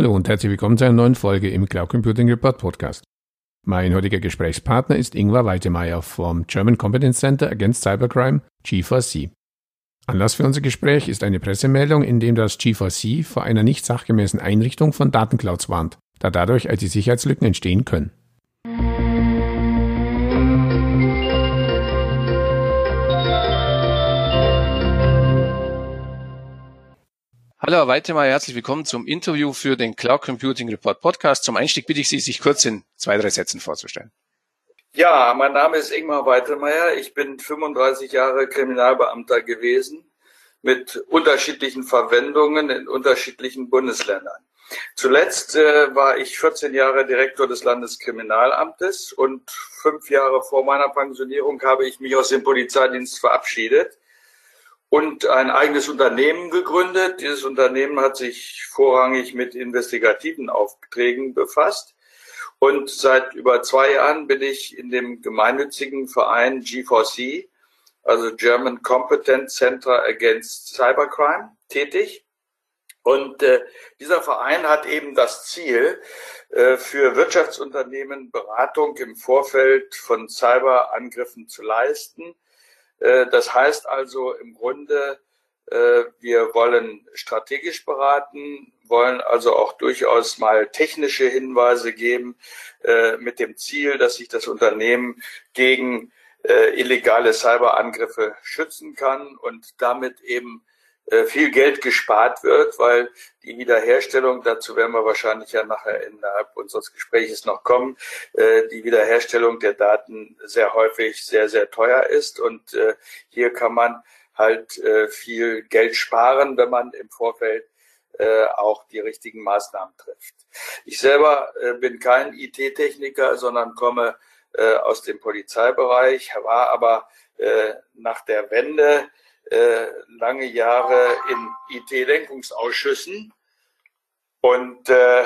Hallo und herzlich willkommen zu einer neuen Folge im Cloud Computing Report Podcast. Mein heutiger Gesprächspartner ist Ingvar Weitemeyer vom German Competence Center Against Cybercrime, G4C. Anlass für unser Gespräch ist eine Pressemeldung, in dem das G4C vor einer nicht sachgemäßen Einrichtung von Datenclouds warnt, da dadurch IT-Sicherheitslücken entstehen können. Hallo, Herr Weitemeyer, herzlich willkommen zum Interview für den Cloud Computing Report Podcast. Zum Einstieg bitte ich Sie, sich kurz in zwei, drei Sätzen vorzustellen. Ja, mein Name ist Ingmar Weitemeyer. Ich bin 35 Jahre Kriminalbeamter gewesen mit unterschiedlichen Verwendungen in unterschiedlichen Bundesländern. Zuletzt äh, war ich 14 Jahre Direktor des Landeskriminalamtes und fünf Jahre vor meiner Pensionierung habe ich mich aus dem Polizeidienst verabschiedet und ein eigenes Unternehmen gegründet. Dieses Unternehmen hat sich vorrangig mit investigativen Aufträgen befasst. Und seit über zwei Jahren bin ich in dem gemeinnützigen Verein G4C, also German Competence Center Against Cybercrime, tätig. Und äh, dieser Verein hat eben das Ziel, äh, für Wirtschaftsunternehmen Beratung im Vorfeld von Cyberangriffen zu leisten das heißt also im Grunde, äh, wir wollen strategisch beraten, wollen also auch durchaus mal technische Hinweise geben äh, mit dem Ziel, dass sich das Unternehmen gegen illegale Cyberangriffe schützen kann und damit eben äh, viel Geld gespart wird, weil die Wiederherstellung, dazu werden wir wahrscheinlich ja nachher innerhalb unseres Gespräches noch kommen, äh, die Wiederherstellung der Daten sehr häufig sehr, sehr teuer ist. Und äh, hier kann man halt viel Geld sparen, wenn man im Vorfeld auch die richtigen Maßnahmen trifft. Ich selber bin kein IT-Techniker, sondern komme aus dem Polizeibereich, war aber nach der Wende äh, lange Jahre in IT-Lenkungsausschüssen und äh,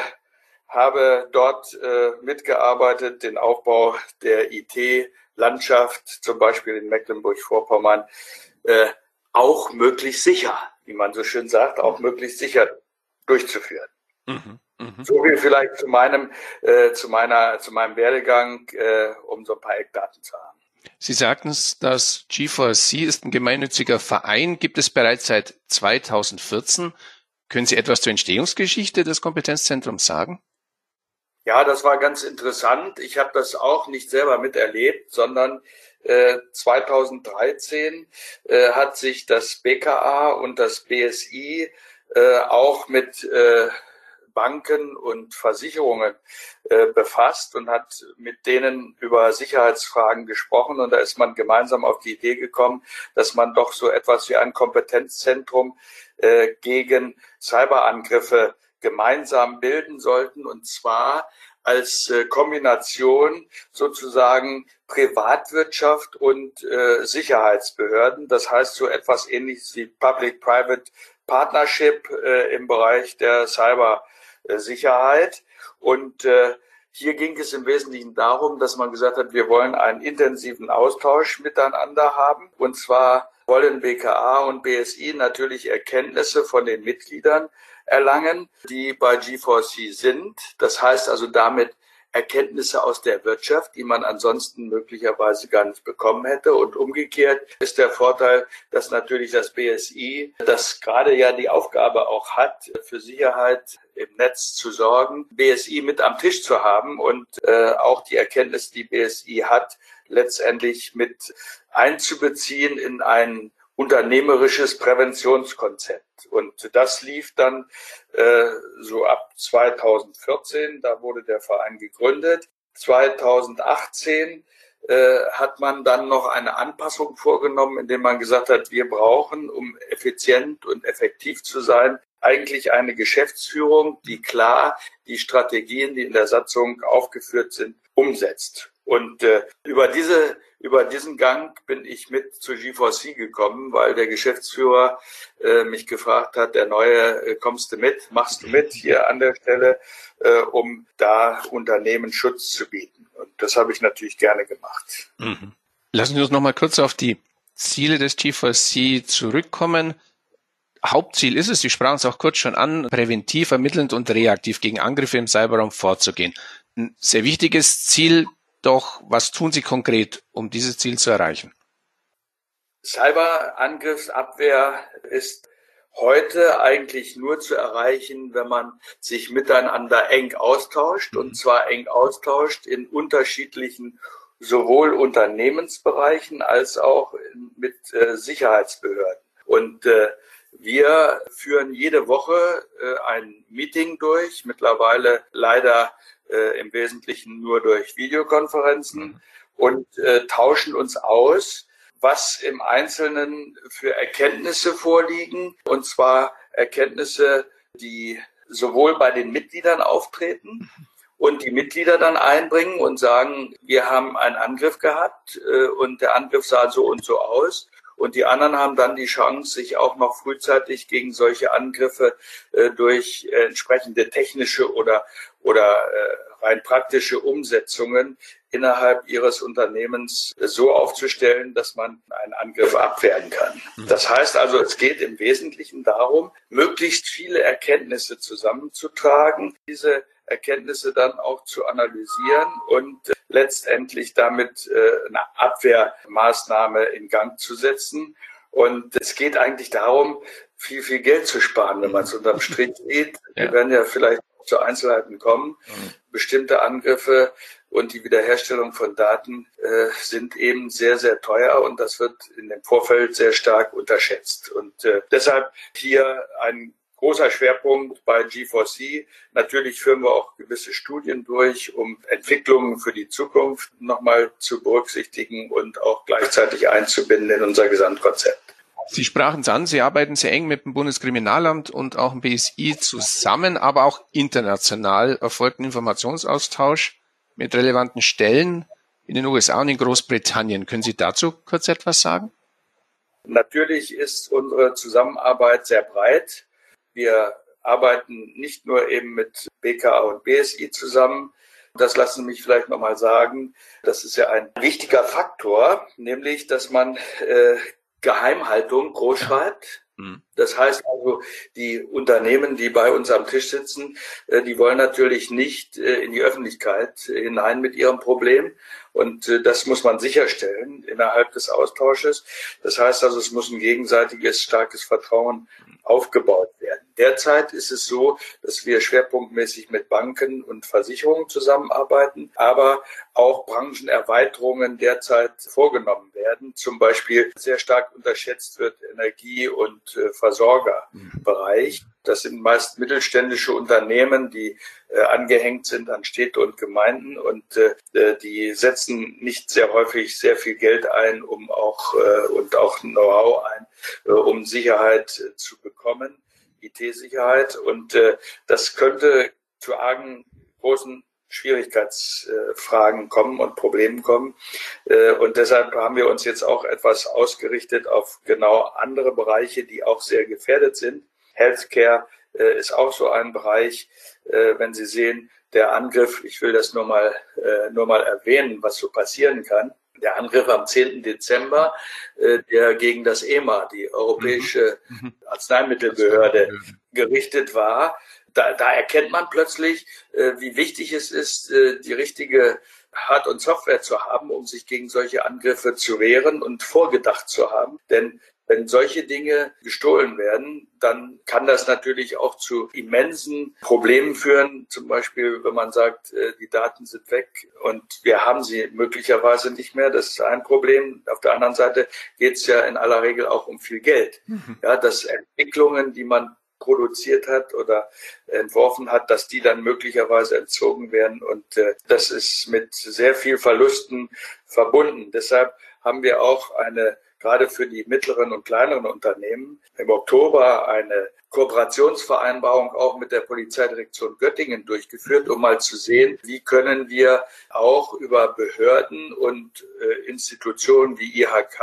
habe dort äh, mitgearbeitet, den Aufbau der IT-Landschaft, zum Beispiel in Mecklenburg-Vorpommern, äh, auch möglichst sicher, wie man so schön sagt, auch möglichst sicher durchzuführen. Mhm, mh. So viel vielleicht zu meinem, äh, zu meiner, zu meinem Werdegang, äh, um so ein paar Eckdaten zu haben. Sie sagten es, das G4C ist ein gemeinnütziger Verein, gibt es bereits seit 2014. Können Sie etwas zur Entstehungsgeschichte des Kompetenzzentrums sagen? Ja, das war ganz interessant. Ich habe das auch nicht selber miterlebt, sondern äh, 2013 äh, hat sich das BKA und das BSI äh, auch mit äh, Banken und Versicherungen äh, befasst und hat mit denen über Sicherheitsfragen gesprochen. Und da ist man gemeinsam auf die Idee gekommen, dass man doch so etwas wie ein Kompetenzzentrum äh, gegen Cyberangriffe gemeinsam bilden sollten. Und zwar als äh, Kombination sozusagen Privatwirtschaft und Sicherheitsbehörden. Das heißt so etwas ähnliches wie Public-Private Partnership äh, im Bereich der Cyber Sicherheit. Und äh, hier ging es im Wesentlichen darum, dass man gesagt hat, wir wollen einen intensiven Austausch miteinander haben. Und zwar wollen BKA und BSI natürlich Erkenntnisse von den Mitgliedern erlangen, die bei G4C sind. Das heißt also damit Erkenntnisse aus der Wirtschaft, die man ansonsten möglicherweise gar nicht bekommen hätte. Und umgekehrt ist der Vorteil, dass natürlich das BSI, das gerade ja die Aufgabe auch hat, für Sicherheit im Netz zu sorgen, BSI mit am Tisch zu haben und äh, auch die Erkenntnis, die BSI hat, letztendlich mit einzubeziehen in einen unternehmerisches Präventionskonzept. Und das lief dann äh, so ab 2014, da wurde der Verein gegründet. 2018 äh, hat man dann noch eine Anpassung vorgenommen, indem man gesagt hat, wir brauchen, um effizient und effektiv zu sein, eigentlich eine Geschäftsführung, die klar die Strategien, die in der Satzung aufgeführt sind, umsetzt. Und äh, über diese über diesen Gang bin ich mit zu G4C gekommen, weil der Geschäftsführer äh, mich gefragt hat, der neue, äh, kommst du mit, machst du mit hier an der Stelle, äh, um da Unternehmen Schutz zu bieten. Und das habe ich natürlich gerne gemacht. Mhm. Lassen Sie uns noch mal kurz auf die Ziele des G4C zurückkommen. Hauptziel ist es, Sie sprachen es auch kurz schon an, präventiv, ermittelnd und reaktiv gegen Angriffe im Cyberraum vorzugehen. Ein sehr wichtiges Ziel, doch was tun Sie konkret, um dieses Ziel zu erreichen? Cyberangriffsabwehr ist heute eigentlich nur zu erreichen, wenn man sich miteinander eng austauscht und mhm. zwar eng austauscht in unterschiedlichen sowohl Unternehmensbereichen als auch mit äh, Sicherheitsbehörden. Und äh, wir führen jede Woche äh, ein Meeting durch, mittlerweile leider äh, im Wesentlichen nur durch Videokonferenzen mhm. und äh, tauschen uns aus was im Einzelnen für Erkenntnisse vorliegen, und zwar Erkenntnisse, die sowohl bei den Mitgliedern auftreten und die Mitglieder dann einbringen und sagen, wir haben einen Angriff gehabt und der Angriff sah so und so aus. Und die anderen haben dann die Chance, sich auch noch frühzeitig gegen solche Angriffe äh, durch äh, entsprechende technische oder, oder äh, rein praktische Umsetzungen innerhalb ihres Unternehmens so aufzustellen, dass man einen Angriff abwehren kann. Mhm. Das heißt also, es geht im Wesentlichen darum, möglichst viele Erkenntnisse zusammenzutragen, diese Erkenntnisse dann auch zu analysieren und letztendlich damit äh, eine Abwehrmaßnahme in Gang zu setzen. Und es geht eigentlich darum, viel, viel Geld zu sparen, wenn man es unterm Strich sieht. Wir werden ja vielleicht zu Einzelheiten kommen. Mhm. Bestimmte Angriffe und die Wiederherstellung von Daten äh, sind eben sehr, sehr teuer und das wird in dem Vorfeld sehr stark unterschätzt. Und äh, deshalb hier ein großer Schwerpunkt bei G4C. Natürlich führen wir auch gewisse Studien durch, um Entwicklungen für die Zukunft nochmal zu berücksichtigen und auch gleichzeitig einzubinden in unser Gesamtkonzept. Sie sprachen es an, Sie arbeiten sehr eng mit dem Bundeskriminalamt und auch dem BSI zusammen, aber auch international erfolgt ein Informationsaustausch mit relevanten Stellen in den USA und in Großbritannien. Können Sie dazu kurz etwas sagen? Natürlich ist unsere Zusammenarbeit sehr breit. Wir arbeiten nicht nur eben mit BKA und BSI zusammen. Das lassen Sie mich vielleicht nochmal sagen. Das ist ja ein wichtiger Faktor, nämlich, dass man äh, Geheimhaltung groß schreibt. Mhm. Das heißt also, die Unternehmen, die bei uns am Tisch sitzen, äh, die wollen natürlich nicht äh, in die Öffentlichkeit hinein mit ihrem Problem. Und äh, das muss man sicherstellen innerhalb des Austausches. Das heißt also, es muss ein gegenseitiges starkes Vertrauen aufgebaut werden. Derzeit ist es so, dass wir schwerpunktmäßig mit Banken und Versicherungen zusammenarbeiten, aber auch Branchenerweiterungen derzeit vorgenommen werden. Zum Beispiel sehr stark unterschätzt wird Energie- und äh, Versorgerbereich. Das sind meist mittelständische Unternehmen, die äh, angehängt sind an Städte und Gemeinden und äh, äh, die setzen nicht sehr häufig sehr viel Geld ein, um auch äh, und auch Know-how ein, äh, um Sicherheit zu bekommen, IT-Sicherheit. Und äh, das könnte zu argen großen Schwierigkeitsfragen kommen und Problemen kommen. Äh, und deshalb haben wir uns jetzt auch etwas ausgerichtet auf genau andere Bereiche, die auch sehr gefährdet sind. Healthcare äh, ist auch so ein Bereich, äh, wenn Sie sehen, der Angriff, ich will das nur mal, nur mal erwähnen, was so passieren kann. Der Angriff am 10. Dezember, äh, der gegen das EMA, die Europäische mhm. mhm. Arzneimittelbehörde, gerichtet war. Da, da erkennt man plötzlich, äh, wie wichtig es ist, äh, die richtige Hard- und Software zu haben, um sich gegen solche Angriffe zu wehren und vorgedacht zu haben. Denn wenn solche Dinge gestohlen werden, dann kann das natürlich auch zu immensen Problemen führen. Zum Beispiel, wenn man sagt, äh, die Daten sind weg und wir haben sie möglicherweise nicht mehr. Das ist ein Problem. Auf der anderen Seite geht es ja in aller Regel auch um viel Geld. Mhm. Ja, dass Entwicklungen, die man produziert hat oder entworfen hat, dass die dann möglicherweise entzogen werden. Und äh, das ist mit sehr viel Verlusten verbunden. Deshalb haben wir auch eine gerade für die mittleren und kleineren Unternehmen im Oktober eine Kooperationsvereinbarung auch mit der Polizeidirektion Göttingen durchgeführt, um mal zu sehen, wie können wir auch über Behörden und äh, Institutionen wie IHK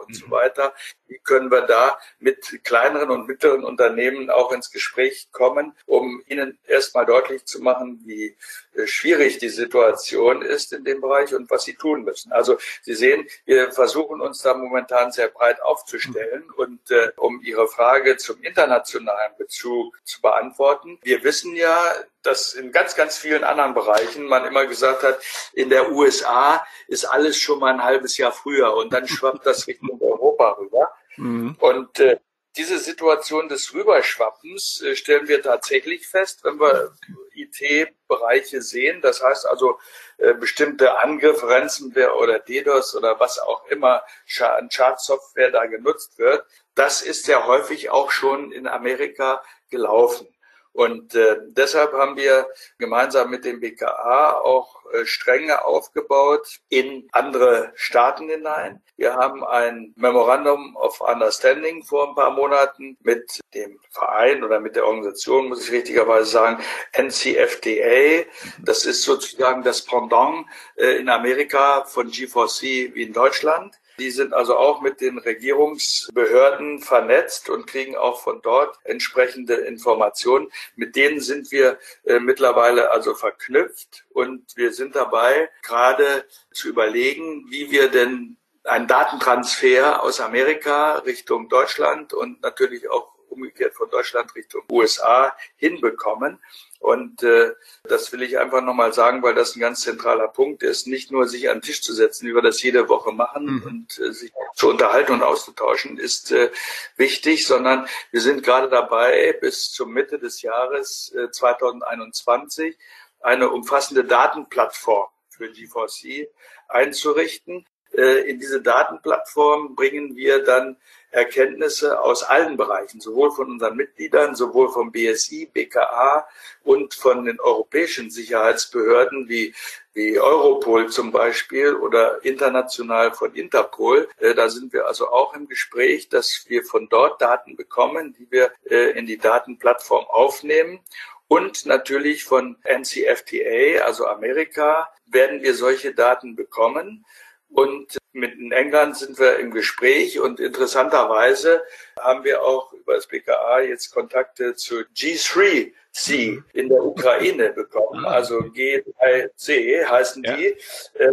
und mhm. so weiter, wie können wir da mit kleineren und mittleren Unternehmen auch ins Gespräch kommen, um ihnen erstmal deutlich zu machen, wie äh, schwierig die Situation ist in dem Bereich und was sie tun müssen. Also Sie sehen, wir versuchen uns da momentan sehr breit aufzustellen und äh, um Ihre Frage zum internationalen Bezug zu beantworten. Wir wissen ja, dass in ganz, ganz vielen anderen Bereichen man immer gesagt hat, in der USA ist alles schon mal ein halbes Jahr früher und dann schwappt das Richtung Europa rüber. Mhm. Und äh, diese Situation des Rüberschwappens äh, stellen wir tatsächlich fest, wenn wir IT-Bereiche sehen. Das heißt also äh, bestimmte Angriffe, Ransomware oder DDoS oder was auch immer an Schadsoftware da genutzt wird. Das ist ja häufig auch schon in Amerika gelaufen. Und äh, deshalb haben wir gemeinsam mit dem BKA auch äh, Stränge aufgebaut in andere Staaten hinein. Wir haben ein Memorandum of Understanding vor ein paar Monaten mit dem Verein oder mit der Organisation, muss ich richtigerweise sagen, NCFDA. Das ist sozusagen das Pendant äh, in Amerika von G4C wie in Deutschland. Die sind also auch mit den Regierungsbehörden vernetzt und kriegen auch von dort entsprechende Informationen. Mit denen sind wir äh, mittlerweile also verknüpft und wir sind dabei, gerade zu überlegen, wie wir denn einen Datentransfer aus Amerika Richtung Deutschland und natürlich auch umgekehrt von Deutschland Richtung USA hinbekommen. Und äh, das will ich einfach nochmal sagen, weil das ein ganz zentraler Punkt ist, nicht nur sich an den Tisch zu setzen, wie wir das jede Woche machen mhm. und äh, sich zu unterhalten und auszutauschen, ist äh, wichtig, sondern wir sind gerade dabei, bis zur Mitte des Jahres äh, 2021 eine umfassende Datenplattform für G4C einzurichten. Äh, in diese Datenplattform bringen wir dann Erkenntnisse aus allen Bereichen, sowohl von unseren Mitgliedern, sowohl vom BSI, BKA und von den europäischen Sicherheitsbehörden wie, wie Europol zum Beispiel oder international von Interpol. Äh, da sind wir also auch im Gespräch, dass wir von dort Daten bekommen, die wir äh, in die Datenplattform aufnehmen. Und natürlich von NCFTA, also Amerika, werden wir solche Daten bekommen. Und mit England sind wir im Gespräch und interessanterweise haben wir auch über das BKA jetzt Kontakte zu G3C in der Ukraine bekommen. Ah. Also G3C heißen ja. die. Äh,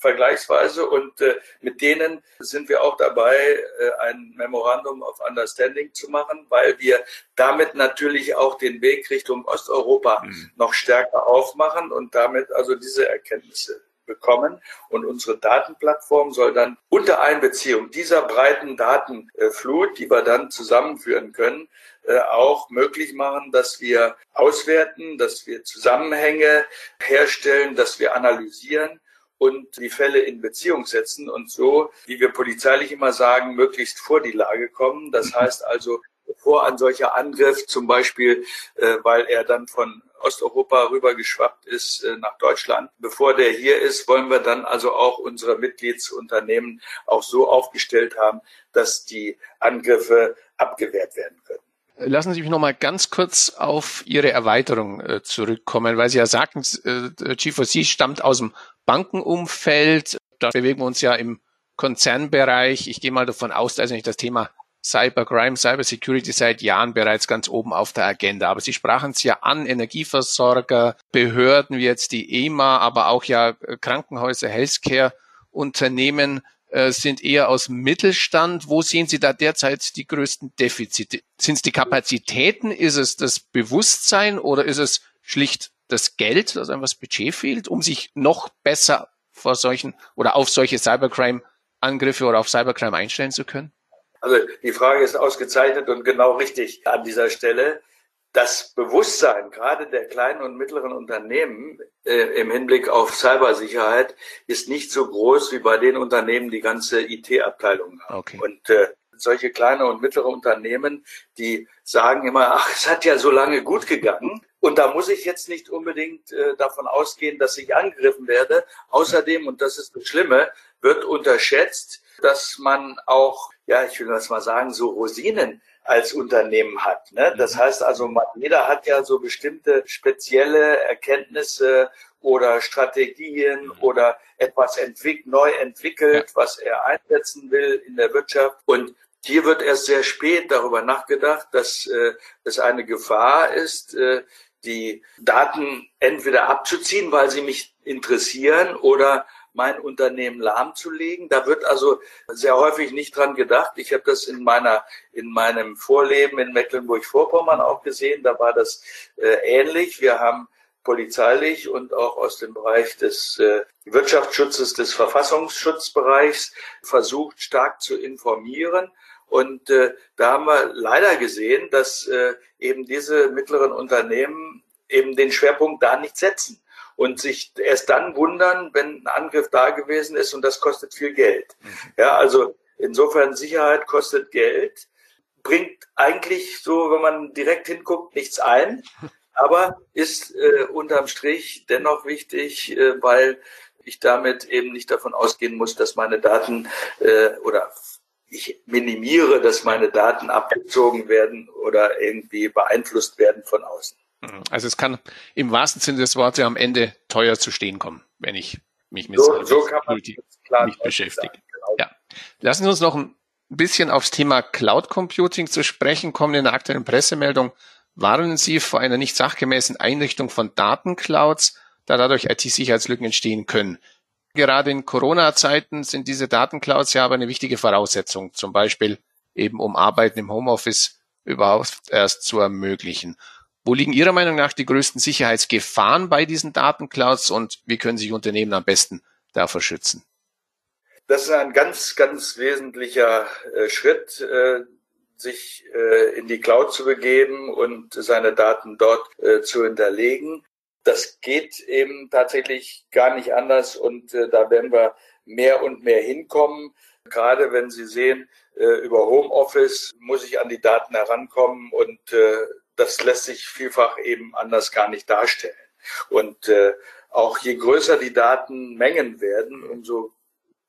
vergleichsweise und äh, mit denen sind wir auch dabei, äh, ein Memorandum of Understanding zu machen, weil wir damit natürlich auch den Weg Richtung Osteuropa mhm. noch stärker aufmachen und damit also diese Erkenntnisse bekommen. Und unsere Datenplattform soll dann unter Einbeziehung dieser breiten Datenflut, die wir dann zusammenführen können, äh, auch möglich machen, dass wir auswerten, dass wir Zusammenhänge herstellen, dass wir analysieren und die Fälle in Beziehung setzen und so, wie wir polizeilich immer sagen, möglichst vor die Lage kommen. Das heißt also, bevor ein solcher Angriff zum Beispiel, äh, weil er dann von Osteuropa rübergeschwappt ist äh, nach Deutschland. Bevor der hier ist, wollen wir dann also auch unsere Mitgliedsunternehmen auch so aufgestellt haben, dass die Angriffe abgewehrt werden können. Lassen Sie mich noch mal ganz kurz auf Ihre Erweiterung äh, zurückkommen, weil Sie ja sagten, äh, G4C stammt aus dem Bankenumfeld. Da bewegen wir uns ja im Konzernbereich. Ich gehe mal davon aus, da ist nicht das Thema Cybercrime, Cybersecurity seit Jahren bereits ganz oben auf der Agenda. Aber Sie sprachen es ja an, Energieversorger, Behörden wie jetzt die EMA, aber auch ja äh, Krankenhäuser, Healthcare, Unternehmen äh, sind eher aus Mittelstand. Wo sehen Sie da derzeit die größten Defizite? Sind es die Kapazitäten? Ist es das Bewusstsein oder ist es schlicht das Geld, dass einfach das Budget fehlt, um sich noch besser vor solchen oder auf solche Cybercrime-Angriffe oder auf Cybercrime einstellen zu können? Also die Frage ist ausgezeichnet und genau richtig an dieser Stelle. Das Bewusstsein gerade der kleinen und mittleren Unternehmen äh, im Hinblick auf Cybersicherheit ist nicht so groß wie bei den Unternehmen, die ganze IT-Abteilungen haben. Okay. Und äh, solche kleine und mittlere Unternehmen, die sagen immer, ach, es hat ja so lange gut gegangen. Und da muss ich jetzt nicht unbedingt äh, davon ausgehen, dass ich angegriffen werde. Außerdem, und das ist das Schlimme, wird unterschätzt, dass man auch, ja, ich will das mal sagen, so Rosinen als Unternehmen hat. Ne? Das mhm. heißt also, jeder hat ja so bestimmte spezielle Erkenntnisse oder Strategien mhm. oder etwas entwick neu entwickelt, was er einsetzen will in der Wirtschaft. Und hier wird erst sehr spät darüber nachgedacht, dass äh, es eine Gefahr ist, äh, die Daten entweder abzuziehen, weil sie mich interessieren oder mein Unternehmen lahmzulegen. Da wird also sehr häufig nicht dran gedacht. Ich habe das in meiner in meinem Vorleben in Mecklenburg-Vorpommern auch gesehen. Da war das äh, ähnlich. Wir haben polizeilich und auch aus dem Bereich des äh, Wirtschaftsschutzes, des Verfassungsschutzbereichs versucht, stark zu informieren. Und äh, da haben wir leider gesehen, dass äh, eben diese mittleren Unternehmen eben den Schwerpunkt da nicht setzen und sich erst dann wundern, wenn ein Angriff da gewesen ist und das kostet viel Geld. Mhm. Ja, also insofern Sicherheit kostet Geld, bringt eigentlich so, wenn man direkt hinguckt, nichts ein, aber ist äh, unterm Strich dennoch wichtig, äh, weil ich damit eben nicht davon ausgehen muss, dass meine Daten äh, oder ich minimiere, dass meine Daten abgezogen werden oder irgendwie beeinflusst werden von außen. Mhm. Also es kann im wahrsten Sinne des Wortes am Ende teuer zu stehen kommen, wenn ich mich mit so, so Politik nicht beschäftige. Genau. Ja. Lassen Sie uns noch ein bisschen aufs Thema Cloud Computing zu sprechen kommen. In der aktuellen Pressemeldung warnen Sie vor einer nicht sachgemäßen Einrichtung von Datenclouds, da dadurch IT-Sicherheitslücken entstehen können. Gerade in Corona-Zeiten sind diese Datenclouds ja aber eine wichtige Voraussetzung, zum Beispiel eben um Arbeiten im Homeoffice überhaupt erst zu ermöglichen. Wo liegen Ihrer Meinung nach die größten Sicherheitsgefahren bei diesen Datenclouds und wie können sich Unternehmen am besten davor schützen? Das ist ein ganz, ganz wesentlicher äh, Schritt, äh, sich äh, in die Cloud zu begeben und seine Daten dort äh, zu hinterlegen. Das geht eben tatsächlich gar nicht anders und äh, da werden wir mehr und mehr hinkommen. Gerade wenn Sie sehen, äh, über Homeoffice muss ich an die Daten herankommen und das lässt sich vielfach eben anders gar nicht darstellen. Und äh, auch je größer die Datenmengen werden, umso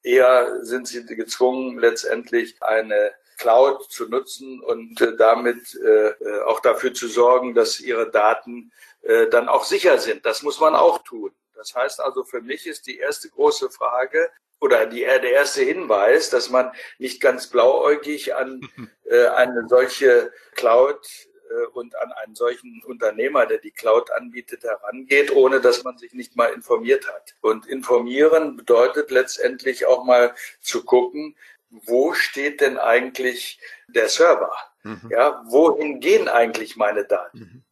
eher sind sie gezwungen, letztendlich eine Cloud zu nutzen und äh, damit äh, auch dafür zu sorgen, dass ihre Daten äh, dann auch sicher sind. Das muss man auch tun. Das heißt also, für mich ist die erste große Frage oder die, der erste Hinweis, dass man nicht ganz blauäugig an äh, eine solche Cloud äh, und an einen solchen Unternehmer, der die Cloud anbietet, herangeht, ohne dass man sich nicht mal informiert hat. Und informieren bedeutet letztendlich auch mal zu gucken, wo steht denn eigentlich der Server? Mhm. Ja, wohin gehen eigentlich meine Daten? Mhm.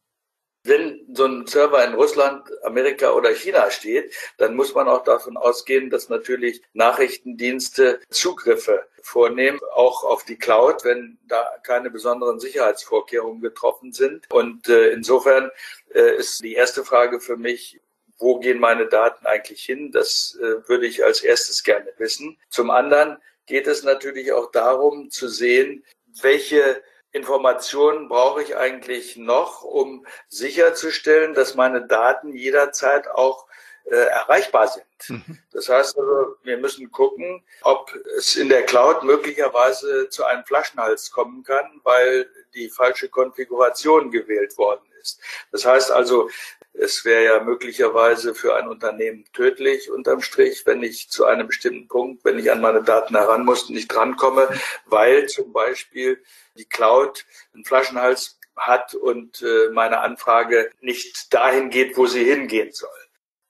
Wenn so ein Server in Russland, Amerika oder China steht, dann muss man auch davon ausgehen, dass natürlich Nachrichtendienste Zugriffe vornehmen, auch auf die Cloud, wenn da keine besonderen Sicherheitsvorkehrungen getroffen sind. Und äh, insofern äh, ist die erste Frage für mich, wo gehen meine Daten eigentlich hin? Das äh, würde ich als erstes gerne wissen. Zum anderen geht es natürlich auch darum zu sehen, welche Informationen brauche ich eigentlich noch, um sicherzustellen, dass meine Daten jederzeit auch äh, erreichbar sind. Mhm. Das heißt also, wir müssen gucken, ob es in der Cloud möglicherweise zu einem Flaschenhals kommen kann, weil die falsche Konfiguration gewählt worden ist. Das heißt also, es wäre ja möglicherweise für ein Unternehmen tödlich unterm Strich, wenn ich zu einem bestimmten Punkt, wenn ich an meine Daten heran muss, nicht drankomme, weil zum Beispiel die Cloud einen Flaschenhals hat und äh, meine Anfrage nicht dahin geht, wo sie hingehen soll.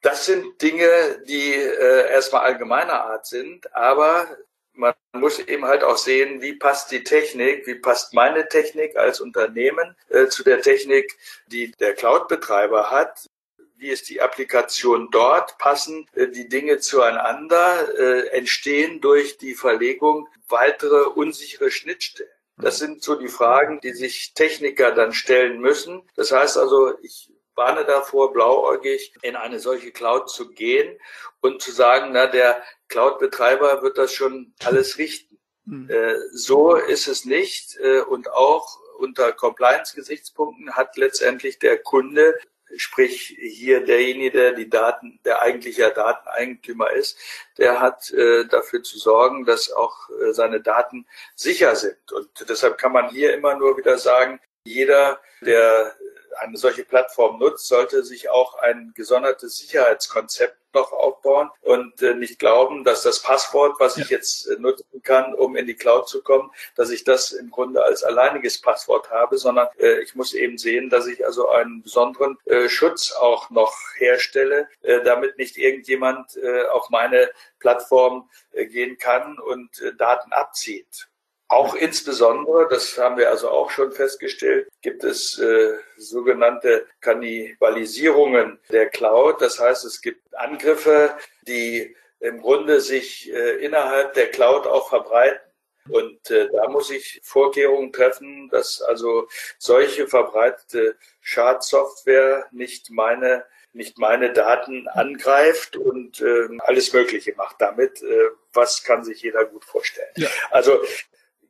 Das sind Dinge, die äh, erstmal allgemeiner Art sind, aber man muss eben halt auch sehen, wie passt die Technik, wie passt meine Technik als Unternehmen äh, zu der Technik, die der Cloud-Betreiber hat. Wie ist die Applikation dort? Passen äh, die Dinge zueinander? Äh, entstehen durch die Verlegung weitere unsichere Schnittstellen? Das sind so die Fragen, die sich Techniker dann stellen müssen. Das heißt also, ich warne davor, blauäugig in eine solche Cloud zu gehen und zu sagen, na, der Cloud-Betreiber wird das schon alles richten. Mhm. Äh, so ist es nicht. Äh, und auch unter Compliance-Gesichtspunkten hat letztendlich der Kunde sprich hier derjenige, der die Daten, der eigentliche Dateneigentümer ist, der hat äh, dafür zu sorgen, dass auch äh, seine Daten sicher sind. Und deshalb kann man hier immer nur wieder sagen, jeder, der eine solche Plattform nutzt, sollte sich auch ein gesondertes Sicherheitskonzept noch aufbauen und äh, nicht glauben, dass das Passwort, was ich jetzt äh, nutzen kann, um in die Cloud zu kommen, dass ich das im Grunde als alleiniges Passwort habe, sondern äh, ich muss eben sehen, dass ich also einen besonderen Schutz auch noch herstelle, damit nicht irgendjemand auf meine Plattform gehen kann und Daten abzieht. Auch insbesondere, das haben wir also auch schon festgestellt, gibt es äh, sogenannte Kannibalisierungen der Cloud. Das heißt, es gibt Angriffe, die im Grunde sich äh, innerhalb der Cloud auch verbreiten. Und äh, da muss ich Vorkehrungen treffen, dass also solche verbreitete Schadsoftware nicht meine nicht meine Daten angreift und äh, alles Mögliche macht damit. Äh, was kann sich jeder gut vorstellen? Ja. Also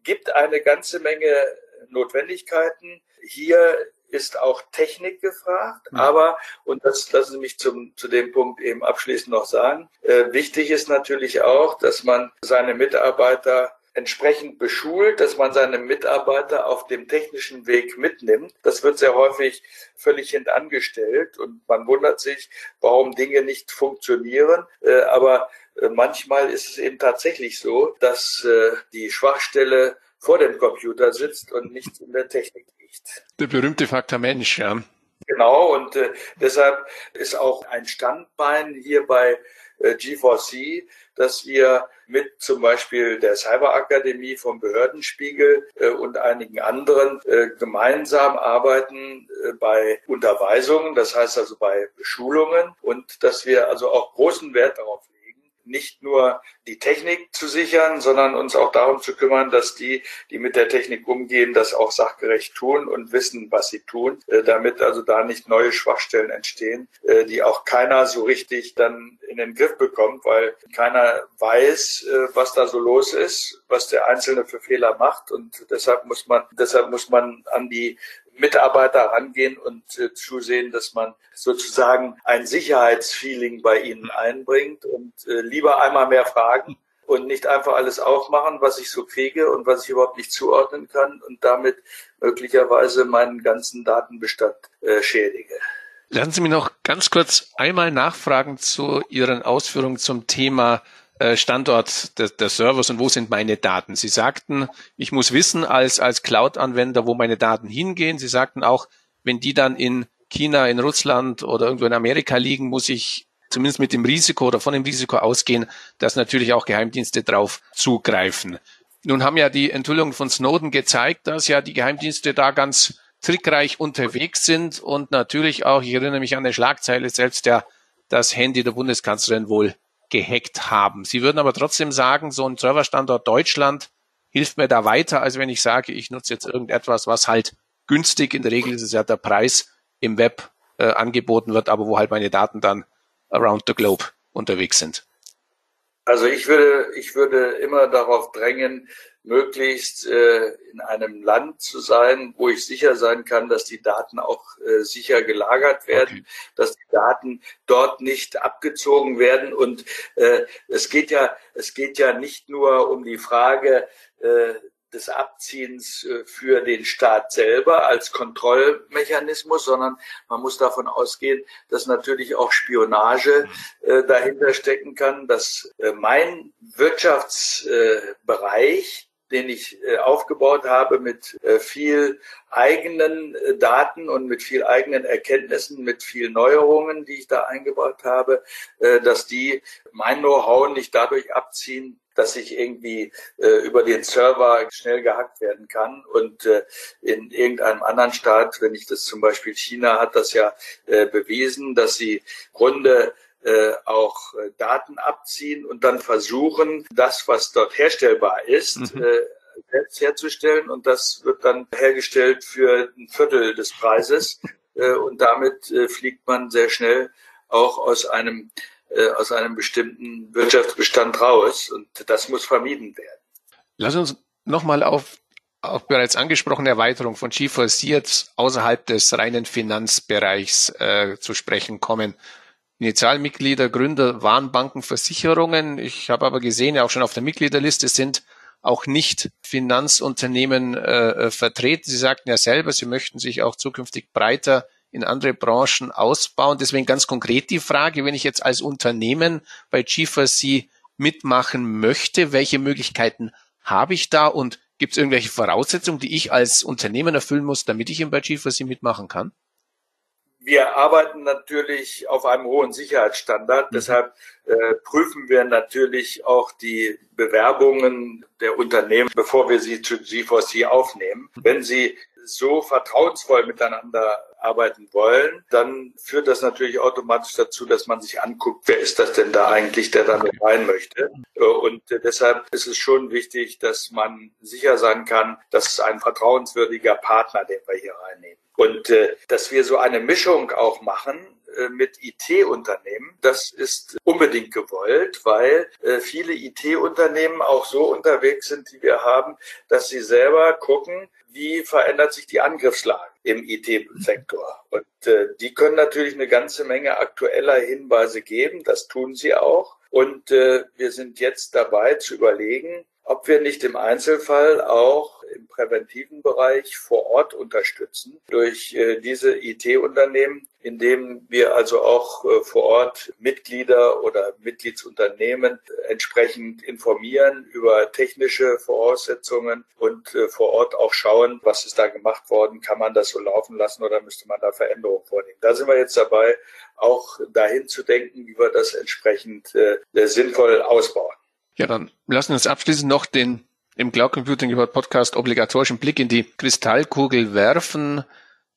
gibt eine ganze Menge Notwendigkeiten. Hier ist auch Technik gefragt, ja. aber, und das lassen Sie mich zum, zu dem Punkt eben abschließend noch sagen, äh, wichtig ist natürlich auch, dass man seine Mitarbeiter entsprechend beschult, dass man seine Mitarbeiter auf dem technischen Weg mitnimmt. Das wird sehr häufig völlig hintangestellt und man wundert sich, warum Dinge nicht funktionieren. Äh, aber manchmal ist es eben tatsächlich so, dass äh, die Schwachstelle vor dem Computer sitzt und nicht in der Technik liegt. Der berühmte Faktor Mensch, ja. Genau, und äh, deshalb ist auch ein Standbein hier bei äh, G4C, dass wir mit zum Beispiel der Cyberakademie vom Behördenspiegel äh, und einigen anderen äh, gemeinsam arbeiten äh, bei Unterweisungen, das heißt also bei Schulungen und dass wir also auch großen Wert darauf nicht nur die Technik zu sichern, sondern uns auch darum zu kümmern, dass die, die mit der Technik umgehen, das auch sachgerecht tun und wissen, was sie tun, äh, damit also da nicht neue Schwachstellen entstehen, äh, die auch keiner so richtig dann in den Griff bekommt, weil keiner weiß, äh, was da so los ist, was der Einzelne für Fehler macht. Und deshalb muss man, deshalb muss man an die Mitarbeiter rangehen und äh, zusehen, dass man sozusagen ein Sicherheitsfeeling bei ihnen einbringt und äh, lieber einmal mehr fragen und nicht einfach alles aufmachen, was ich so kriege und was ich überhaupt nicht zuordnen kann und damit möglicherweise meinen ganzen Datenbestand äh, schädige. Lassen Sie mich noch ganz kurz einmal nachfragen zu Ihren Ausführungen zum Thema Standort des, des Servers und wo sind meine Daten. Sie sagten, ich muss wissen als, als Cloud-Anwender, wo meine Daten hingehen. Sie sagten auch, wenn die dann in China, in Russland oder irgendwo in Amerika liegen, muss ich zumindest mit dem Risiko oder von dem Risiko ausgehen, dass natürlich auch Geheimdienste drauf zugreifen. Nun haben ja die Enthüllungen von Snowden gezeigt, dass ja die Geheimdienste da ganz trickreich unterwegs sind und natürlich auch, ich erinnere mich an eine Schlagzeile, selbst der das Handy der Bundeskanzlerin wohl gehackt haben. Sie würden aber trotzdem sagen, so ein Serverstandort Deutschland hilft mir da weiter, als wenn ich sage, ich nutze jetzt irgendetwas, was halt günstig, in der Regel ist es ja der Preis im Web äh, angeboten wird, aber wo halt meine Daten dann around the globe unterwegs sind. Also ich würde, ich würde immer darauf drängen, möglichst äh, in einem Land zu sein, wo ich sicher sein kann, dass die Daten auch äh, sicher gelagert werden, okay. dass die Daten dort nicht abgezogen werden. Und äh, es geht ja, es geht ja nicht nur um die Frage, äh, des Abziehens äh, für den Staat selber als Kontrollmechanismus, sondern man muss davon ausgehen, dass natürlich auch Spionage äh, dahinter stecken kann, dass äh, mein Wirtschaftsbereich den ich äh, aufgebaut habe mit äh, viel eigenen äh, Daten und mit viel eigenen Erkenntnissen, mit viel Neuerungen, die ich da eingebaut habe, dass die mein Know-how nicht dadurch abziehen, dass ich irgendwie über den Server schnell gehackt werden kann. Und in irgendeinem anderen Staat, wenn ich das zum Beispiel China hat das ja bewiesen, dass sie Grunde äh, auch äh, Daten abziehen und dann versuchen, das, was dort herstellbar ist, mhm. äh, selbst herzustellen. Und das wird dann hergestellt für ein Viertel des Preises. Äh, und damit äh, fliegt man sehr schnell auch aus einem, äh, aus einem bestimmten Wirtschaftsbestand raus. Und das muss vermieden werden. Lass uns nochmal auf auch bereits angesprochene Erweiterung von G4C jetzt außerhalb des reinen Finanzbereichs äh, zu sprechen kommen. Initialmitglieder, Gründer waren Banken, Versicherungen. Ich habe aber gesehen, ja auch schon auf der Mitgliederliste sind auch nicht Finanzunternehmen äh, äh, vertreten. Sie sagten ja selber, Sie möchten sich auch zukünftig breiter in andere Branchen ausbauen. Deswegen ganz konkret die Frage, wenn ich jetzt als Unternehmen bei G4C mitmachen möchte, welche Möglichkeiten habe ich da und gibt es irgendwelche Voraussetzungen, die ich als Unternehmen erfüllen muss, damit ich bei G4C mitmachen kann? Wir arbeiten natürlich auf einem hohen Sicherheitsstandard. Mhm. Deshalb äh, prüfen wir natürlich auch die Bewerbungen der Unternehmen, bevor wir sie zu G4C aufnehmen. Mhm. Wenn sie so vertrauensvoll miteinander arbeiten wollen, dann führt das natürlich automatisch dazu, dass man sich anguckt, wer ist das denn da eigentlich, der damit rein möchte. Und deshalb ist es schon wichtig, dass man sicher sein kann, dass es ein vertrauenswürdiger Partner, den wir hier reinnehmen. Und äh, dass wir so eine Mischung auch machen, äh, mit IT-Unternehmen. Das ist unbedingt gewollt, weil äh, viele IT-Unternehmen auch so unterwegs sind, die wir haben, dass sie selber gucken, wie verändert sich die Angriffslage im IT-Sektor. Und äh, die können natürlich eine ganze Menge aktueller Hinweise geben. Das tun sie auch. Und äh, wir sind jetzt dabei zu überlegen, ob wir nicht im Einzelfall auch im präventiven Bereich vor Ort unterstützen durch äh, diese IT-Unternehmen, indem wir also auch äh, vor Ort Mitglieder oder Mitgliedsunternehmen entsprechend informieren über technische Voraussetzungen und äh, vor Ort auch schauen, was ist da gemacht worden, kann man das so laufen lassen oder müsste man da Veränderungen vornehmen. Da sind wir jetzt dabei, auch dahin zu denken, wie wir das entsprechend sinnvoll ausbauen. Ja, dann lassen wir uns abschließend noch den im Cloud Computing Podcast obligatorischen Blick in die Kristallkugel werfen.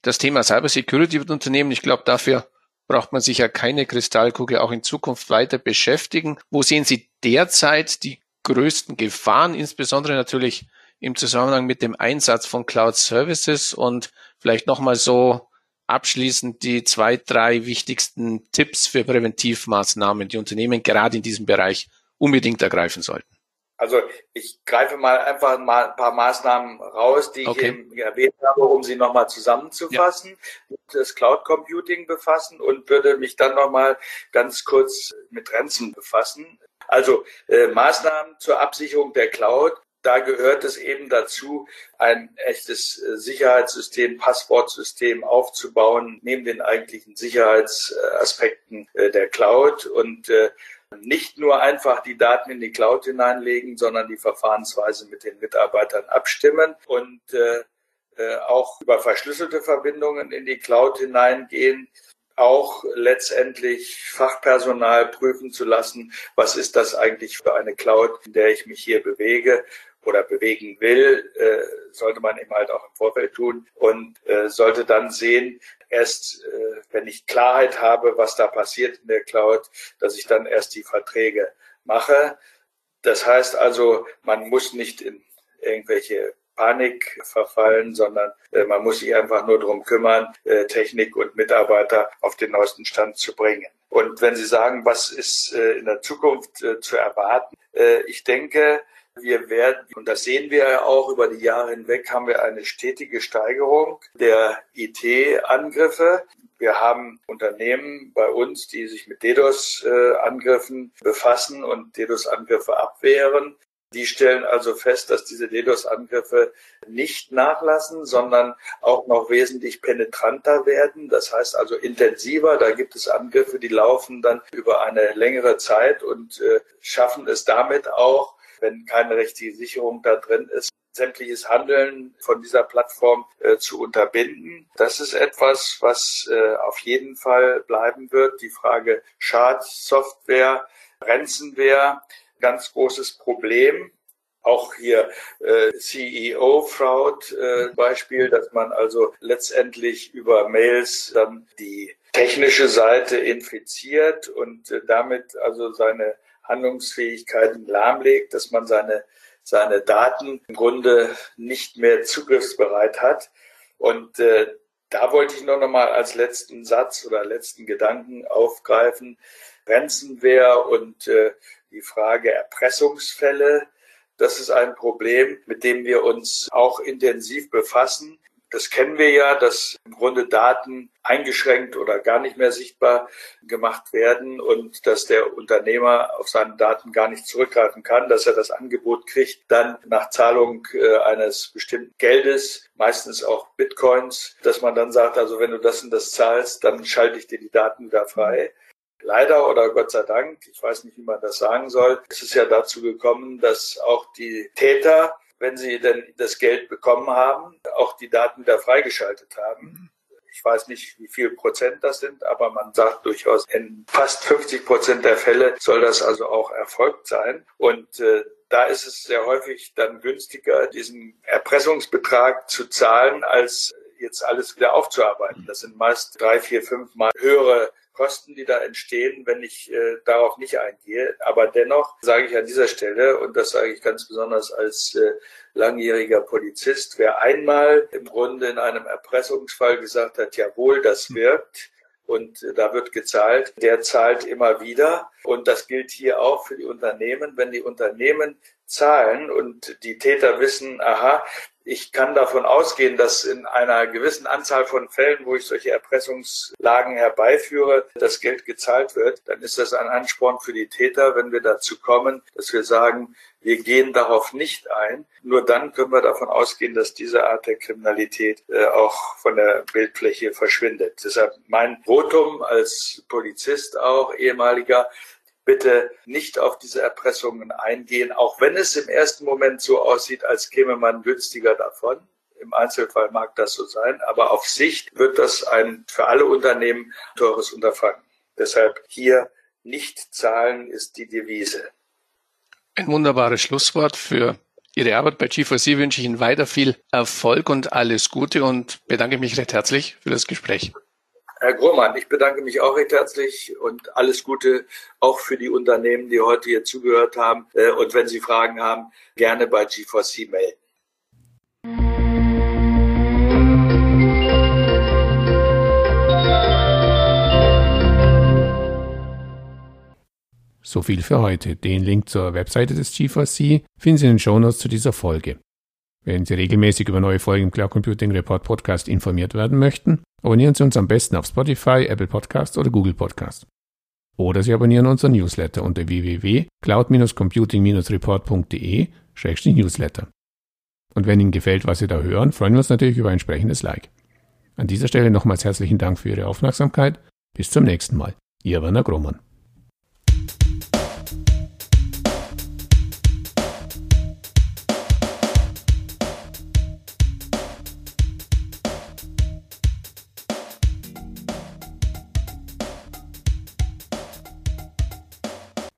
Das Thema Cybersecurity wird Unternehmen, ich glaube, dafür braucht man sich ja keine Kristallkugel auch in Zukunft weiter beschäftigen. Wo sehen Sie derzeit die größten Gefahren, insbesondere natürlich im Zusammenhang mit dem Einsatz von Cloud Services und vielleicht nochmal so abschließend die zwei, drei wichtigsten Tipps für Präventivmaßnahmen, die Unternehmen gerade in diesem Bereich unbedingt ergreifen sollten? Also ich greife mal einfach mal ein paar Maßnahmen raus, die okay. ich eben erwähnt habe, um sie nochmal zusammenzufassen, ja. das Cloud Computing befassen und würde mich dann nochmal ganz kurz mit Grenzen befassen. Also äh, Maßnahmen zur Absicherung der Cloud. Da gehört es eben dazu, ein echtes äh, Sicherheitssystem, Passwortsystem aufzubauen, neben den eigentlichen Sicherheitsaspekten äh, der Cloud. Und äh, nicht nur einfach die Daten in die Cloud hineinlegen, sondern die Verfahrensweise mit den Mitarbeitern abstimmen und äh, äh, auch über verschlüsselte Verbindungen in die Cloud hineingehen, auch letztendlich Fachpersonal prüfen zu lassen, was ist das eigentlich für eine Cloud, in der ich mich hier bewege oder bewegen will, äh, sollte man eben halt auch im Vorfeld tun. Und äh, sollte dann sehen, erst äh, wenn ich Klarheit habe, was da passiert in der Cloud, dass ich dann erst die Verträge mache. Das heißt also, man muss nicht in irgendwelche Panik verfallen, sondern äh, man muss sich einfach nur darum kümmern, äh, Technik und Mitarbeiter auf den neuesten Stand zu bringen. Und wenn Sie sagen, was ist äh, in der Zukunft äh, zu erwarten, äh, ich denke, wir werden, und das sehen wir ja auch über die Jahre hinweg, haben wir eine stetige Steigerung der IT-Angriffe. Wir haben Unternehmen bei uns, die sich mit DDoS-Angriffen befassen und DDoS-Angriffe abwehren. Die stellen also fest, dass diese DDoS-Angriffe nicht nachlassen, sondern auch noch wesentlich penetranter werden. Das heißt also intensiver. Da gibt es Angriffe, die laufen dann über eine längere Zeit und äh, schaffen es damit auch, wenn keine richtige Sicherung da drin ist, sämtliches Handeln von dieser Plattform äh, zu unterbinden. Das ist etwas, was äh, auf jeden Fall bleiben wird. Die Frage Schadsoftware, Ransomware, ganz großes Problem. Auch hier äh, CEO-Fraud äh, Beispiel, dass man also letztendlich über Mails dann die technische Seite infiziert und äh, damit also seine Handlungsfähigkeiten lahmlegt, dass man seine, seine Daten im Grunde nicht mehr zugriffsbereit hat. Und äh, da wollte ich nur noch mal als letzten Satz oder letzten Gedanken aufgreifen. Ransomware und äh, die Frage Erpressungsfälle. Das ist ein Problem, mit dem wir uns auch intensiv befassen. Das kennen wir ja, dass im Grunde Daten eingeschränkt oder gar nicht mehr sichtbar gemacht werden und dass der Unternehmer auf seine Daten gar nicht zurückgreifen kann, dass er das Angebot kriegt, dann nach Zahlung äh, eines bestimmten Geldes, meistens auch Bitcoins, dass man dann sagt, also wenn du das und das zahlst, dann schalte ich dir die Daten wieder frei. Leider oder Gott sei Dank, ich weiß nicht, wie man das sagen soll, es ist ja dazu gekommen, dass auch die Täter, wenn sie denn das Geld bekommen haben, auch die Daten wieder freigeschaltet haben. Ich weiß nicht, wie viel Prozent das sind, aber man sagt durchaus, in fast 50 Prozent der Fälle soll das also auch erfolgt sein. Und äh, da ist es sehr häufig dann günstiger, diesen Erpressungsbetrag zu zahlen, als jetzt alles wieder aufzuarbeiten. Das sind meist drei, vier, fünf Mal höhere Kosten, die da entstehen, wenn ich äh, darauf nicht eingehe. Aber dennoch sage ich an dieser Stelle, und das sage ich ganz besonders als äh, langjähriger Polizist, wer einmal im Grunde in einem Erpressungsfall gesagt hat, jawohl, das wirkt, und äh, da wird gezahlt, der zahlt immer wieder. Und das gilt hier auch für die Unternehmen. Wenn die Unternehmen zahlen und die Täter wissen, aha, ich kann davon ausgehen, dass in einer gewissen Anzahl von Fällen, wo ich solche Erpressungslagen herbeiführe, das Geld gezahlt wird, dann ist das ein Ansporn für die Täter, wenn wir dazu kommen, dass wir sagen, wir gehen darauf nicht ein. Nur dann können wir davon ausgehen, dass diese Art der Kriminalität äh, auch von der Bildfläche verschwindet. Deshalb mein Votum als Polizist auch, ehemaliger, bitte nicht auf diese Erpressungen eingehen, auch wenn es im ersten Moment so aussieht, als käme man günstiger davon. Im Einzelfall mag das so sein, aber auf Sicht wird das ein für alle Unternehmen teures Unterfangen. Deshalb hier nicht zahlen ist die Devise. Ein wunderbares Schlusswort für Ihre Arbeit bei G4C wünsche ich Ihnen weiter viel Erfolg und alles Gute und bedanke mich recht herzlich für das Gespräch. Herr Grohmann, ich bedanke mich auch recht herzlich und alles Gute auch für die Unternehmen, die heute hier zugehört haben. Äh, und wenn Sie Fragen haben, gerne bei G4C melden. So viel für heute. Den Link zur Webseite des G4C finden Sie in den Shownotes zu dieser Folge. Wenn Sie regelmäßig über neue Folgen im Cloud Computing Report Podcast informiert werden möchten, abonnieren Sie uns am besten auf Spotify, Apple Podcast oder Google Podcast. Oder Sie abonnieren unseren Newsletter unter www.cloud-computing-report.de-newsletter. Und wenn Ihnen gefällt, was Sie da hören, freuen wir uns natürlich über ein entsprechendes Like. An dieser Stelle nochmals herzlichen Dank für Ihre Aufmerksamkeit. Bis zum nächsten Mal. Ihr Werner Grummann.